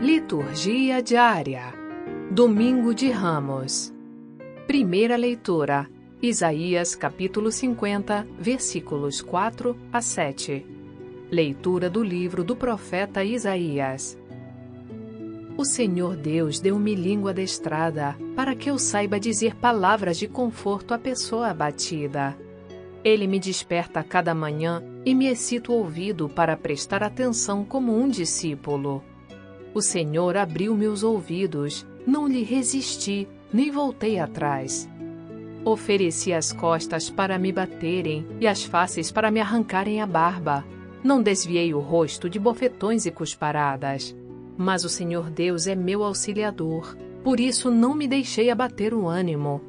Liturgia diária. Domingo de Ramos. Primeira leitura. Isaías capítulo 50, versículos 4 a 7. Leitura do livro do profeta Isaías. O Senhor Deus deu-me língua adestrada, para que eu saiba dizer palavras de conforto à pessoa abatida. Ele me desperta cada manhã e me excita o ouvido para prestar atenção como um discípulo. O Senhor abriu meus ouvidos, não lhe resisti, nem voltei atrás. Ofereci as costas para me baterem e as faces para me arrancarem a barba. Não desviei o rosto de bofetões e cusparadas. Mas o Senhor Deus é meu auxiliador, por isso não me deixei abater o ânimo.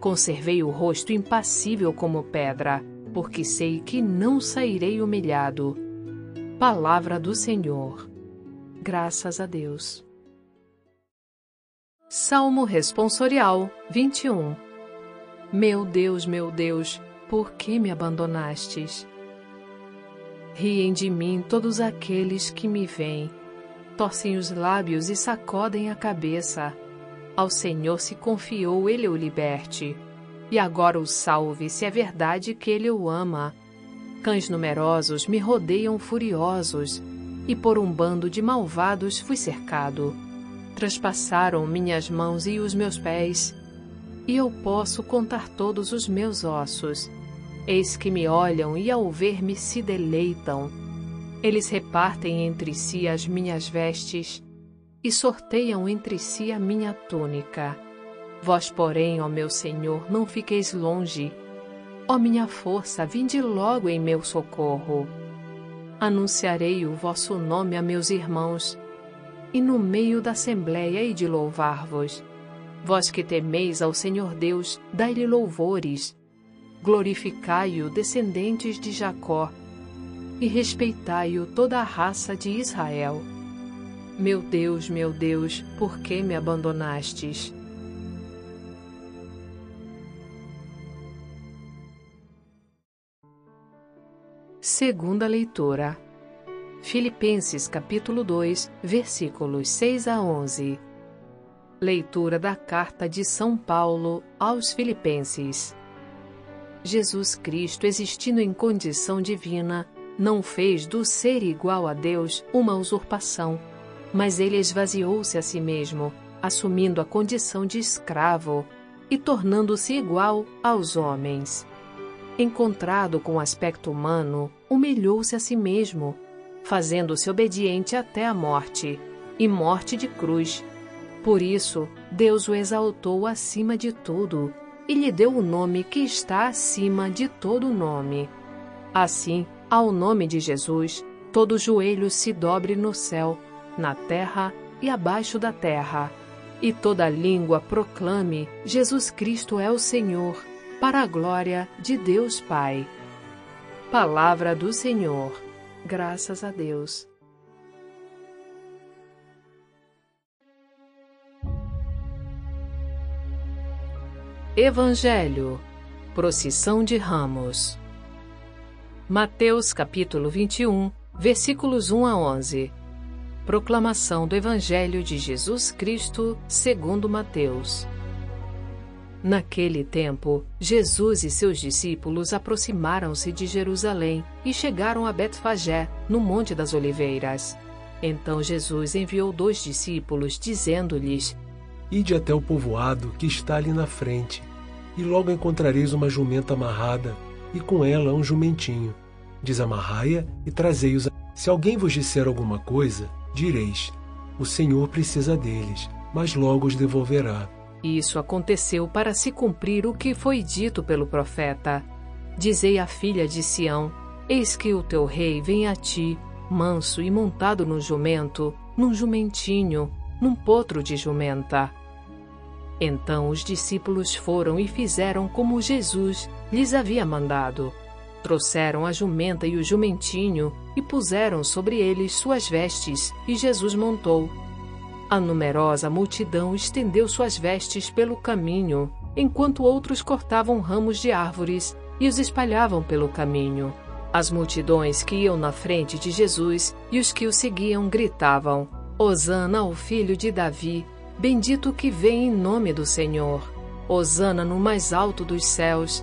Conservei o rosto impassível como pedra, porque sei que não sairei humilhado. Palavra do Senhor. Graças a Deus. Salmo Responsorial 21 Meu Deus, meu Deus, por que me abandonastes? Riem de mim todos aqueles que me veem, torcem os lábios e sacodem a cabeça ao Senhor se confiou, ele o liberte. E agora o salve, se é verdade que ele o ama. Cães numerosos me rodeiam furiosos, e por um bando de malvados fui cercado. Traspassaram minhas mãos e os meus pés, e eu posso contar todos os meus ossos. Eis que me olham e ao ver-me se deleitam. Eles repartem entre si as minhas vestes e sorteiam entre si a minha túnica. Vós, porém, ó meu Senhor, não fiqueis longe. Ó minha força, vinde logo em meu socorro. Anunciarei o vosso nome a meus irmãos, e no meio da assembleia hei de louvar-vos. Vós que temeis ao Senhor Deus, dai-lhe louvores. Glorificai-o, descendentes de Jacó, e respeitai-o toda a raça de Israel. Meu Deus, meu Deus, por que me abandonastes? Segunda leitura. Filipenses capítulo 2, versículos 6 a 11. Leitura da carta de São Paulo aos Filipenses. Jesus Cristo, existindo em condição divina, não fez do ser igual a Deus uma usurpação mas ele esvaziou-se a si mesmo, assumindo a condição de escravo e tornando-se igual aos homens. Encontrado com aspecto humano, humilhou-se a si mesmo, fazendo-se obediente até a morte e morte de cruz. Por isso, Deus o exaltou acima de tudo e lhe deu o nome que está acima de todo nome. Assim, ao nome de Jesus, todo joelho se dobre no céu na terra e abaixo da terra, e toda língua proclame: Jesus Cristo é o Senhor, para a glória de Deus Pai. Palavra do Senhor. Graças a Deus. Evangelho. Procissão de Ramos. Mateus capítulo 21, versículos 1 a 11. Proclamação do Evangelho de Jesus Cristo, segundo Mateus. Naquele tempo, Jesus e seus discípulos aproximaram-se de Jerusalém e chegaram a Betfagé, no Monte das Oliveiras. Então Jesus enviou dois discípulos, dizendo-lhes: Ide até o povoado que está ali na frente, e logo encontrareis uma jumenta amarrada, e com ela um jumentinho. Desamarrai-a e trazei-os. Se alguém vos disser alguma coisa, direis: O Senhor precisa deles, mas logo os devolverá. Isso aconteceu para se cumprir o que foi dito pelo profeta. Dizei à filha de Sião: Eis que o teu rei vem a ti, manso e montado num jumento, num jumentinho, num potro de jumenta. Então os discípulos foram e fizeram como Jesus lhes havia mandado. Trouxeram a jumenta e o jumentinho e puseram sobre eles suas vestes, e Jesus montou. A numerosa multidão estendeu suas vestes pelo caminho, enquanto outros cortavam ramos de árvores e os espalhavam pelo caminho. As multidões que iam na frente de Jesus e os que o seguiam gritavam: Hosana ao filho de Davi, bendito que vem em nome do Senhor. Hosana no mais alto dos céus.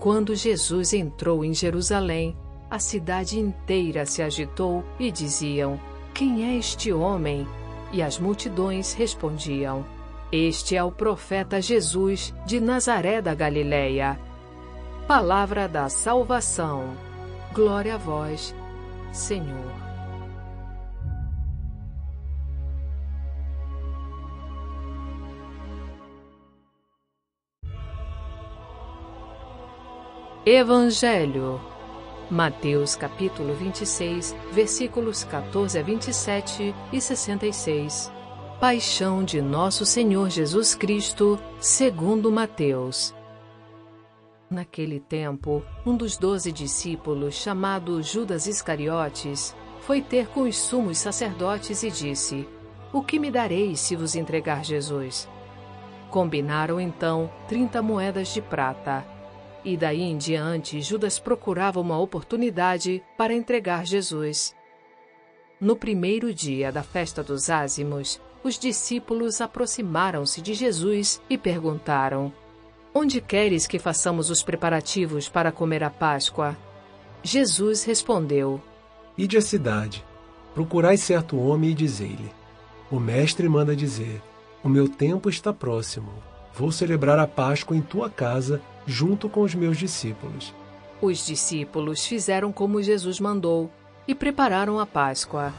Quando Jesus entrou em Jerusalém, a cidade inteira se agitou e diziam: Quem é este homem? E as multidões respondiam: Este é o profeta Jesus de Nazaré da Galileia. Palavra da salvação. Glória a vós, Senhor. Evangelho. Mateus capítulo 26, versículos 14 a 27 e 66. Paixão de Nosso Senhor Jesus Cristo, segundo Mateus. Naquele tempo, um dos doze discípulos, chamado Judas Iscariotes, foi ter com os sumos sacerdotes e disse: O que me dareis se vos entregar Jesus? Combinaram então trinta moedas de prata. E daí em diante, Judas procurava uma oportunidade para entregar Jesus. No primeiro dia da festa dos ázimos, os discípulos aproximaram-se de Jesus e perguntaram: Onde queres que façamos os preparativos para comer a Páscoa? Jesus respondeu: Ide à cidade, procurai certo homem e dizei-lhe: O mestre manda dizer: O meu tempo está próximo. Vou celebrar a Páscoa em tua casa junto com os meus discípulos. Os discípulos fizeram como Jesus mandou e prepararam a Páscoa.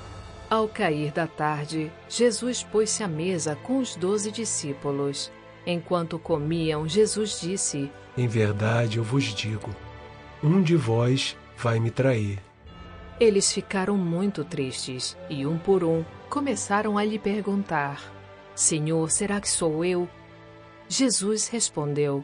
Ao cair da tarde, Jesus pôs-se à mesa com os doze discípulos. Enquanto comiam, Jesus disse: Em verdade eu vos digo, um de vós vai me trair. Eles ficaram muito tristes e, um por um, começaram a lhe perguntar: Senhor, será que sou eu? Jesus respondeu: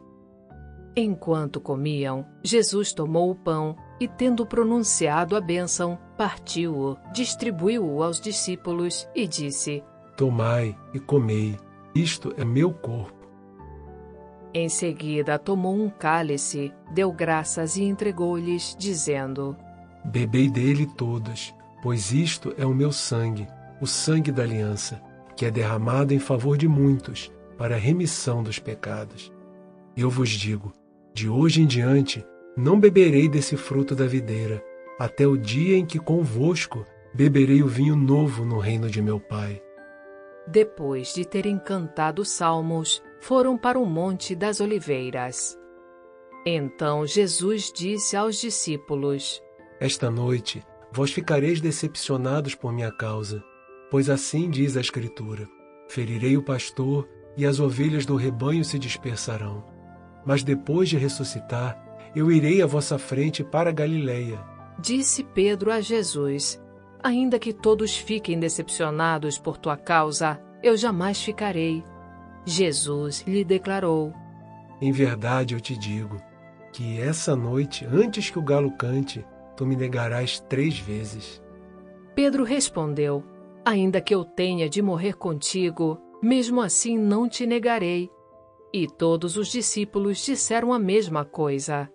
Enquanto comiam, Jesus tomou o pão e, tendo pronunciado a bênção, partiu-o, distribuiu-o aos discípulos e disse: Tomai e comei, isto é meu corpo. Em seguida, tomou um cálice, deu graças e entregou-lhes, dizendo: Bebei dele todos, pois isto é o meu sangue, o sangue da aliança, que é derramado em favor de muitos, para a remissão dos pecados. Eu vos digo: de hoje em diante, não beberei desse fruto da videira, até o dia em que convosco beberei o vinho novo no reino de meu Pai. Depois de terem cantado salmos, foram para o Monte das Oliveiras. Então Jesus disse aos discípulos: Esta noite vós ficareis decepcionados por minha causa, pois assim diz a Escritura: Ferirei o pastor e as ovelhas do rebanho se dispersarão. Mas depois de ressuscitar, eu irei à vossa frente para Galiléia. Disse Pedro a Jesus: Ainda que todos fiquem decepcionados por tua causa, eu jamais ficarei. Jesus lhe declarou: Em verdade eu te digo que essa noite, antes que o galo cante, tu me negarás três vezes. Pedro respondeu: Ainda que eu tenha de morrer contigo, mesmo assim não te negarei. E todos os discípulos disseram a mesma coisa.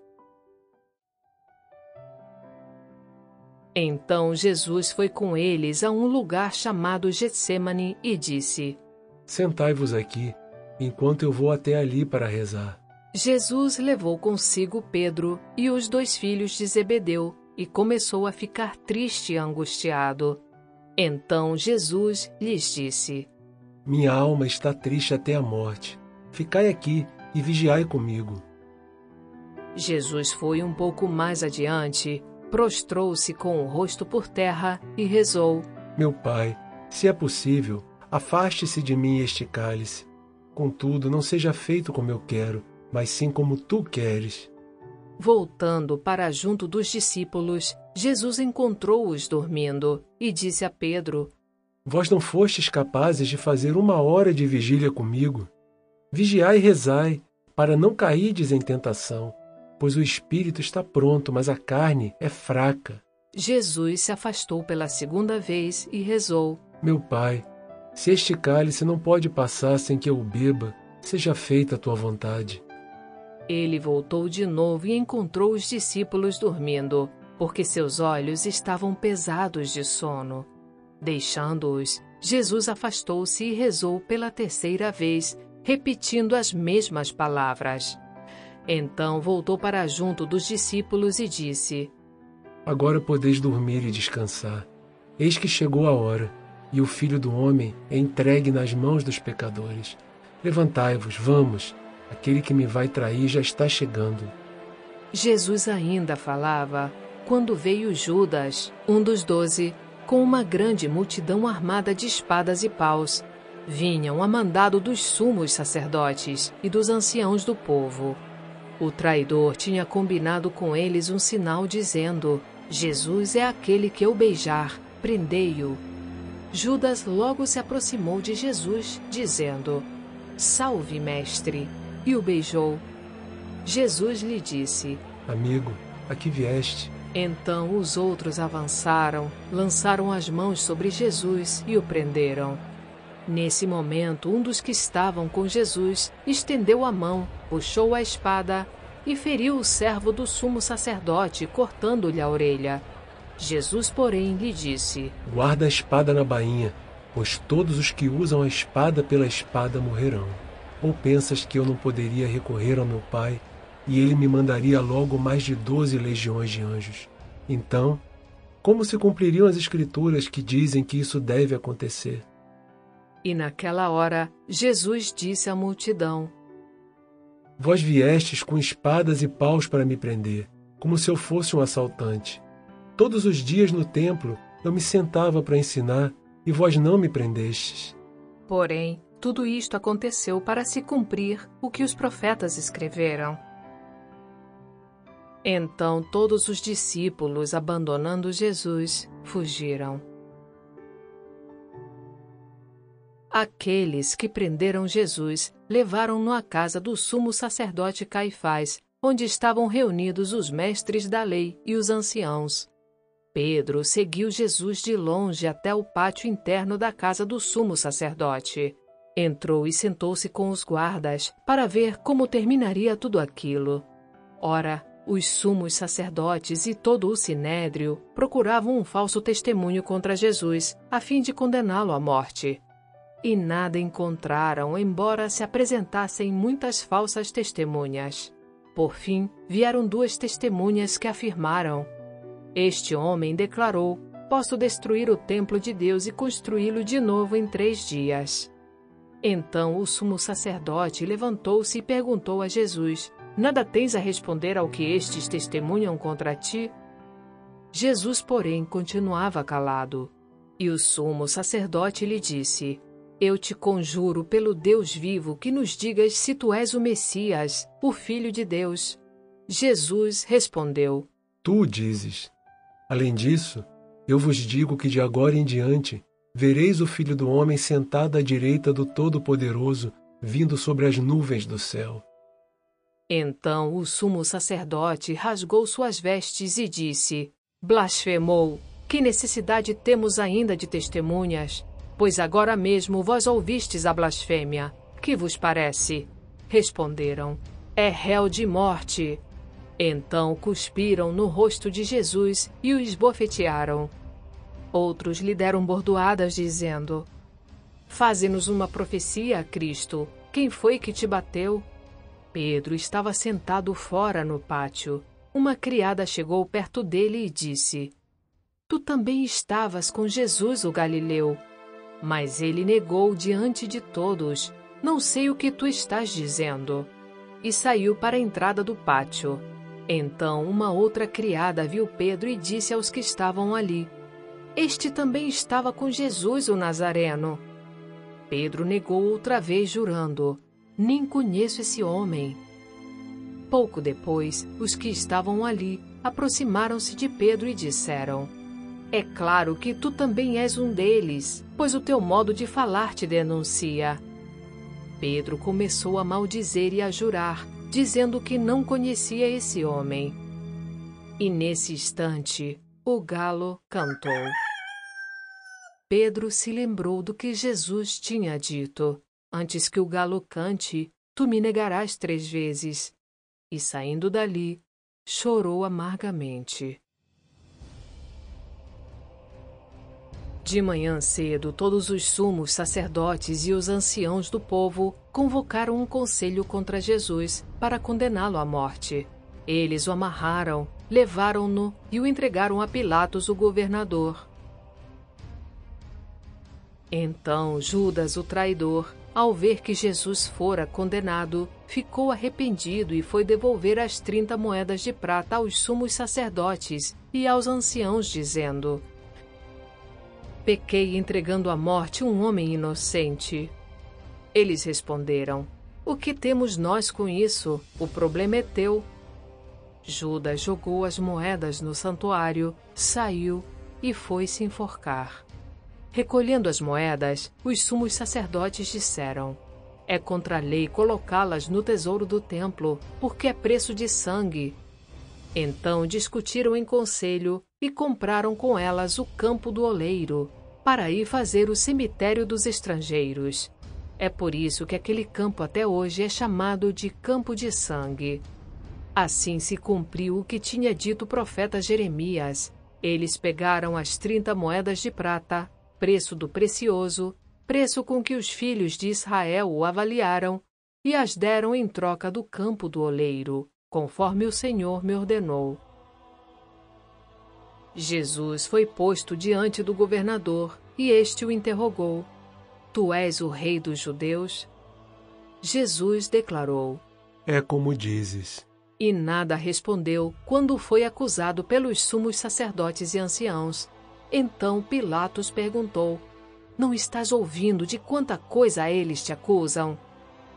Então Jesus foi com eles a um lugar chamado Getsemane e disse: Sentai-vos aqui, enquanto eu vou até ali para rezar. Jesus levou consigo Pedro e os dois filhos de Zebedeu e começou a ficar triste e angustiado. Então Jesus lhes disse: Minha alma está triste até a morte. Ficai aqui e vigiai comigo. Jesus foi um pouco mais adiante, prostrou-se com o rosto por terra e rezou: Meu pai, se é possível, afaste-se de mim este cálice. Contudo, não seja feito como eu quero, mas sim como tu queres. Voltando para junto dos discípulos, Jesus encontrou-os dormindo e disse a Pedro: Vós não fostes capazes de fazer uma hora de vigília comigo. Vigiai e rezai, para não cairdes em tentação, pois o espírito está pronto, mas a carne é fraca. Jesus se afastou pela segunda vez e rezou: Meu pai, se este cálice não pode passar sem que eu o beba, seja feita a tua vontade. Ele voltou de novo e encontrou os discípulos dormindo, porque seus olhos estavam pesados de sono. Deixando-os, Jesus afastou-se e rezou pela terceira vez, repetindo as mesmas palavras. Então voltou para junto dos discípulos e disse: Agora podeis dormir e descansar. Eis que chegou a hora, e o Filho do Homem é entregue nas mãos dos pecadores. Levantai-vos, vamos, aquele que me vai trair já está chegando. Jesus ainda falava quando veio Judas, um dos doze, com uma grande multidão armada de espadas e paus. Vinham a mandado dos sumos sacerdotes e dos anciãos do povo. O traidor tinha combinado com eles um sinal dizendo: Jesus é aquele que eu beijar, prendei-o. Judas logo se aproximou de Jesus, dizendo: Salve, mestre, e o beijou. Jesus lhe disse: Amigo, aqui vieste. Então os outros avançaram, lançaram as mãos sobre Jesus e o prenderam. Nesse momento, um dos que estavam com Jesus estendeu a mão, puxou a espada e feriu o servo do sumo sacerdote, cortando-lhe a orelha. Jesus, porém, lhe disse: Guarda a espada na bainha, pois todos os que usam a espada pela espada morrerão. Ou pensas que eu não poderia recorrer ao meu Pai e ele me mandaria logo mais de doze legiões de anjos? Então, como se cumpririam as Escrituras que dizem que isso deve acontecer? E naquela hora, Jesus disse à multidão: Vós viestes com espadas e paus para me prender, como se eu fosse um assaltante. Todos os dias no templo eu me sentava para ensinar e vós não me prendestes. Porém, tudo isto aconteceu para se cumprir o que os profetas escreveram. Então todos os discípulos, abandonando Jesus, fugiram. Aqueles que prenderam Jesus levaram-no à casa do sumo sacerdote Caifás, onde estavam reunidos os mestres da lei e os anciãos. Pedro seguiu Jesus de longe até o pátio interno da casa do sumo sacerdote. Entrou e sentou-se com os guardas para ver como terminaria tudo aquilo. Ora, os sumos sacerdotes e todo o sinédrio procuravam um falso testemunho contra Jesus, a fim de condená-lo à morte e nada encontraram, embora se apresentassem muitas falsas testemunhas. Por fim, vieram duas testemunhas que afirmaram: Este homem declarou: Posso destruir o templo de Deus e construí-lo de novo em três dias. Então o sumo sacerdote levantou-se e perguntou a Jesus: Nada tens a responder ao que estes testemunham contra ti? Jesus, porém, continuava calado. E o sumo sacerdote lhe disse: eu te conjuro pelo Deus vivo que nos digas se tu és o Messias, o Filho de Deus. Jesus respondeu: Tu dizes. Além disso, eu vos digo que de agora em diante vereis o Filho do Homem sentado à direita do Todo-Poderoso, vindo sobre as nuvens do céu. Então o sumo sacerdote rasgou suas vestes e disse: Blasfemou! Que necessidade temos ainda de testemunhas? Pois agora mesmo vós ouvistes a blasfêmia. Que vos parece? Responderam: É réu de morte. Então cuspiram no rosto de Jesus e o esbofetearam. Outros lhe deram bordoadas, dizendo: Faze-nos uma profecia, Cristo. Quem foi que te bateu? Pedro estava sentado fora no pátio. Uma criada chegou perto dele e disse: Tu também estavas com Jesus o Galileu. Mas ele negou diante de todos: Não sei o que tu estás dizendo. E saiu para a entrada do pátio. Então uma outra criada viu Pedro e disse aos que estavam ali: Este também estava com Jesus o Nazareno. Pedro negou outra vez, jurando: Nem conheço esse homem. Pouco depois, os que estavam ali aproximaram-se de Pedro e disseram: É claro que tu também és um deles, pois o teu modo de falar te denuncia. Pedro começou a maldizer e a jurar, dizendo que não conhecia esse homem. E nesse instante, o galo cantou. Pedro se lembrou do que Jesus tinha dito: Antes que o galo cante, tu me negarás três vezes. E saindo dali, chorou amargamente. De manhã cedo, todos os sumos sacerdotes e os anciãos do povo convocaram um conselho contra Jesus para condená-lo à morte. Eles o amarraram, levaram-no e o entregaram a Pilatos, o governador. Então Judas, o traidor, ao ver que Jesus fora condenado, ficou arrependido e foi devolver as trinta moedas de prata aos sumos sacerdotes e aos anciãos, dizendo: Pequei entregando à morte um homem inocente. Eles responderam: O que temos nós com isso? O problema é teu. Judas jogou as moedas no santuário, saiu e foi se enforcar. Recolhendo as moedas, os sumos sacerdotes disseram: É contra a lei colocá-las no tesouro do templo, porque é preço de sangue. Então discutiram em conselho e compraram com elas o campo do oleiro, para ir fazer o cemitério dos estrangeiros. É por isso que aquele campo até hoje é chamado de Campo de Sangue. Assim se cumpriu o que tinha dito o profeta Jeremias. Eles pegaram as trinta moedas de prata, preço do precioso, preço com que os filhos de Israel o avaliaram, e as deram em troca do campo do oleiro, conforme o Senhor me ordenou. Jesus foi posto diante do governador, e este o interrogou: Tu és o rei dos judeus? Jesus declarou: É como dizes. E nada respondeu quando foi acusado pelos sumos sacerdotes e anciãos. Então Pilatos perguntou: Não estás ouvindo de quanta coisa eles te acusam?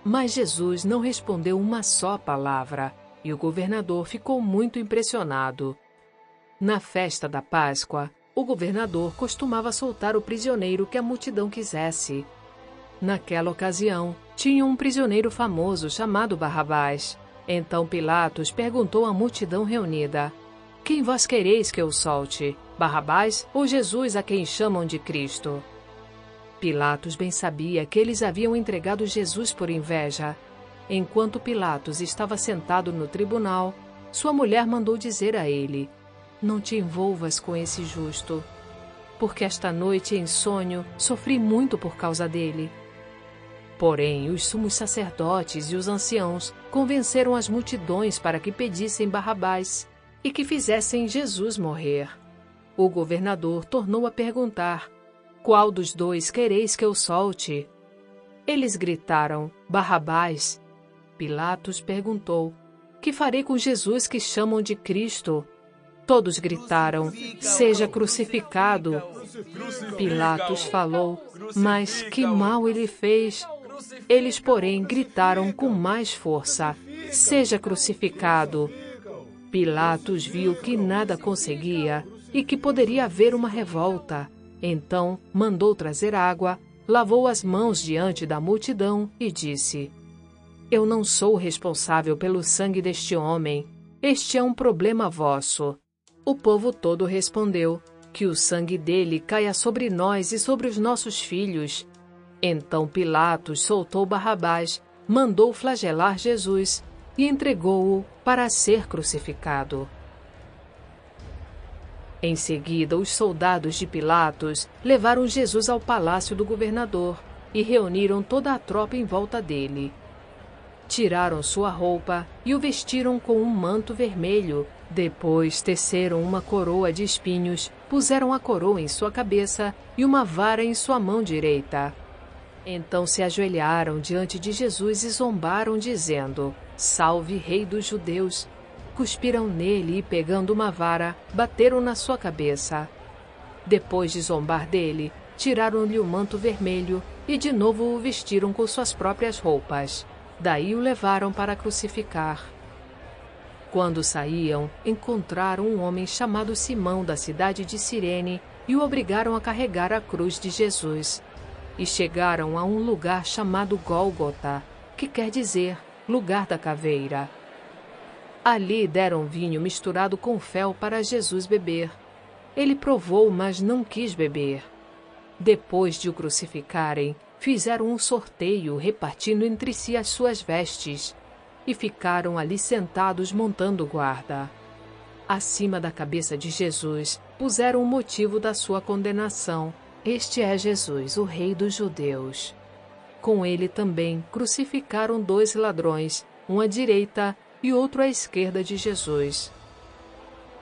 Mas Jesus não respondeu uma só palavra, e o governador ficou muito impressionado. Na festa da Páscoa, o governador costumava soltar o prisioneiro que a multidão quisesse. Naquela ocasião, tinha um prisioneiro famoso chamado Barrabás. Então Pilatos perguntou à multidão reunida: Quem vós quereis que eu solte? Barrabás ou Jesus a quem chamam de Cristo? Pilatos bem sabia que eles haviam entregado Jesus por inveja. Enquanto Pilatos estava sentado no tribunal, sua mulher mandou dizer a ele: Não te envolvas com esse justo, porque esta noite em sonho sofri muito por causa dele. Porém, os sumos sacerdotes e os anciãos convenceram as multidões para que pedissem Barrabás e que fizessem Jesus morrer. O governador tornou a perguntar: Qual dos dois quereis que eu solte? Eles gritaram: Barrabás. Pilatos perguntou: Que farei com Jesus que chamam de Cristo? Todos gritaram: Seja crucificado. Pilatos falou: Mas que mal ele fez? Eles, porém, gritaram com mais força: Seja crucificado. Pilatos viu que nada conseguia e que poderia haver uma revolta. Então mandou trazer água, lavou as mãos diante da multidão e disse: Eu não sou responsável pelo sangue deste homem. Este é um problema vosso. O povo todo respondeu: Que o sangue dele caia sobre nós e sobre os nossos filhos. Então Pilatos soltou Barrabás, mandou flagelar Jesus e entregou-o para ser crucificado. Em seguida, os soldados de Pilatos levaram Jesus ao palácio do governador e reuniram toda a tropa em volta dele. Tiraram sua roupa e o vestiram com um manto vermelho. Depois teceram uma coroa de espinhos, puseram a coroa em sua cabeça e uma vara em sua mão direita. Então se ajoelharam diante de Jesus e zombaram, dizendo: Salve, Rei dos Judeus! cuspiram nele e, pegando uma vara, bateram na sua cabeça. Depois de zombar dele, tiraram-lhe o manto vermelho e de novo o vestiram com suas próprias roupas. Daí o levaram para crucificar. Quando saíam, encontraram um homem chamado Simão da cidade de Cirene e o obrigaram a carregar a cruz de Jesus. E chegaram a um lugar chamado Gólgota, que quer dizer lugar da caveira. Ali deram vinho misturado com fel para Jesus beber. Ele provou, mas não quis beber. Depois de o crucificarem, fizeram um sorteio repartindo entre si as suas vestes e ficaram ali sentados montando guarda. Acima da cabeça de Jesus puseram o motivo da sua condenação. Este é Jesus, o Rei dos Judeus. Com ele também crucificaram dois ladrões, um à direita e outro à esquerda de Jesus.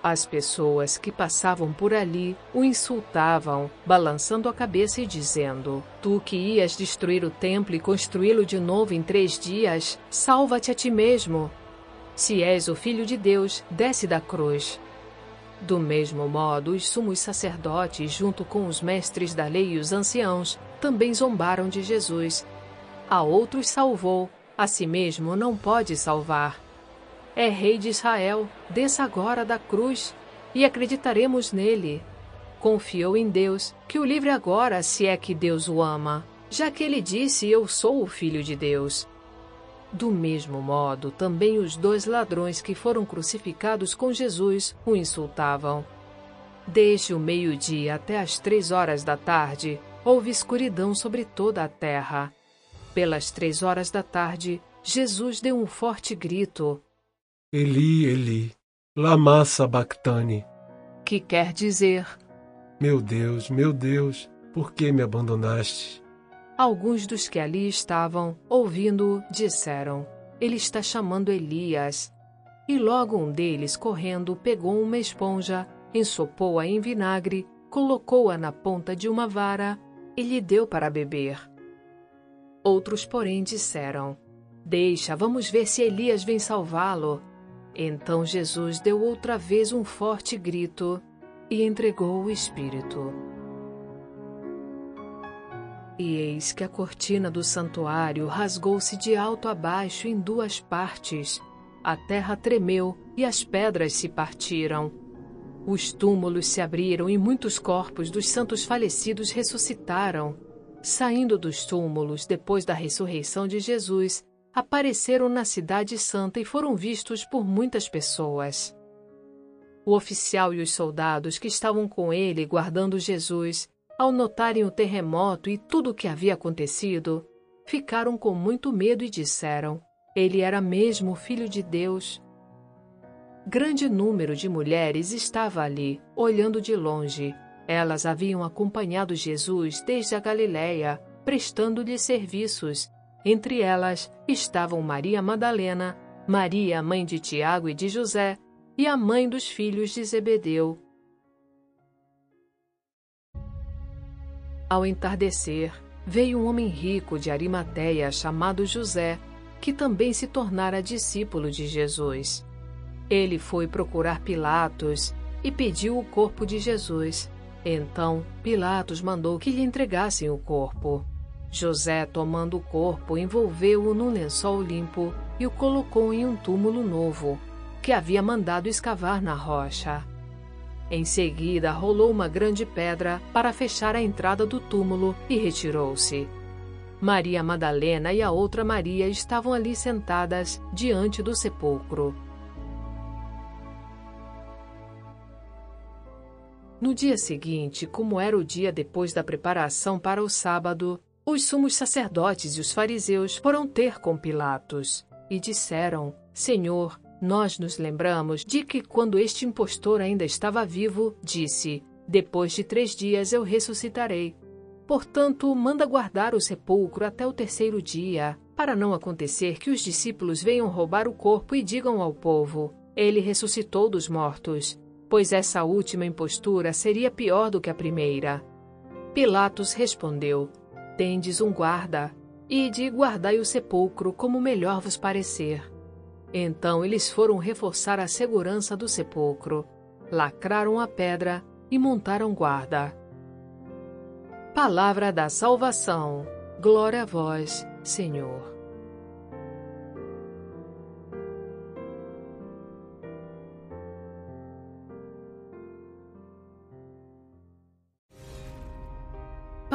As pessoas que passavam por ali o insultavam, balançando a cabeça e dizendo: Tu que ias destruir o templo e construí-lo de novo em três dias, salva-te a ti mesmo. Se és o filho de Deus, desce da cruz. Do mesmo modo, os sumos sacerdotes, junto com os mestres da lei e os anciãos, também zombaram de Jesus. A outros salvou, a si mesmo não pode salvar é Rei de Israel, desça agora da cruz e acreditaremos nele. Confiou em Deus, que o livre agora, se é que Deus o ama, já que ele disse: Eu sou o Filho de Deus. Do mesmo modo, também os dois ladrões que foram crucificados com Jesus o insultavam. Desde o meio-dia até as três horas da tarde, houve escuridão sobre toda a terra. Pelas três horas da tarde, Jesus deu um forte grito: Eli, Eli, lama sabachthani. Que quer dizer: Meu Deus, meu Deus, por que me abandonaste? Alguns dos que ali estavam, ouvindo-o, disseram: Ele está chamando Elias. E logo um deles, correndo, pegou uma esponja, ensopou-a em vinagre, colocou-a na ponta de uma vara e lhe deu para beber. Outros, porém, disseram: Deixa, vamos ver se Elias vem salvá-lo. Então Jesus deu outra vez um forte grito e entregou o Espírito. E eis que a cortina do santuário rasgou-se de alto a baixo em duas partes. A terra tremeu e as pedras se partiram. Os túmulos se abriram e muitos corpos dos santos falecidos ressuscitaram. Saindo dos túmulos depois da ressurreição de Jesus, apareceram na Cidade Santa e foram vistos por muitas pessoas. O oficial e os soldados que estavam com ele guardando Jesus, ao notarem o terremoto e tudo o que havia acontecido, ficaram com muito medo e disseram: Ele era mesmo o Filho de Deus. Grande número de mulheres estava ali, olhando de longe. Elas haviam acompanhado Jesus desde a Galiléia, prestando-lhe serviços entre elas estavam Maria Madalena, Maria, mãe de Tiago e de José, e a mãe dos filhos de Zebedeu. Ao entardecer, veio um homem rico de Arimateia chamado José, que também se tornara discípulo de Jesus. Ele foi procurar Pilatos e pediu o corpo de Jesus. Então, Pilatos mandou que lhe entregassem o corpo. José, tomando o corpo, envolveu-o num lençol limpo e o colocou em um túmulo novo, que havia mandado escavar na rocha. Em seguida, rolou uma grande pedra para fechar a entrada do túmulo e retirou-se. Maria Madalena e a outra Maria estavam ali sentadas diante do sepulcro. No dia seguinte, como era o dia depois da preparação para o sábado, os sumos sacerdotes e os fariseus foram ter com Pilatos e disseram: Senhor, nós nos lembramos de que, quando este impostor ainda estava vivo, disse: Depois de três dias eu ressuscitarei. Portanto, manda guardar o sepulcro até o terceiro dia, para não acontecer que os discípulos venham roubar o corpo e digam ao povo: Ele ressuscitou dos mortos, pois essa última impostura seria pior do que a primeira. Pilatos respondeu: tendes um guarda, e de guardai o sepulcro como melhor vos parecer. Então eles foram reforçar a segurança do sepulcro, lacraram a pedra e montaram guarda. Palavra da salvação. Glória a vós, Senhor.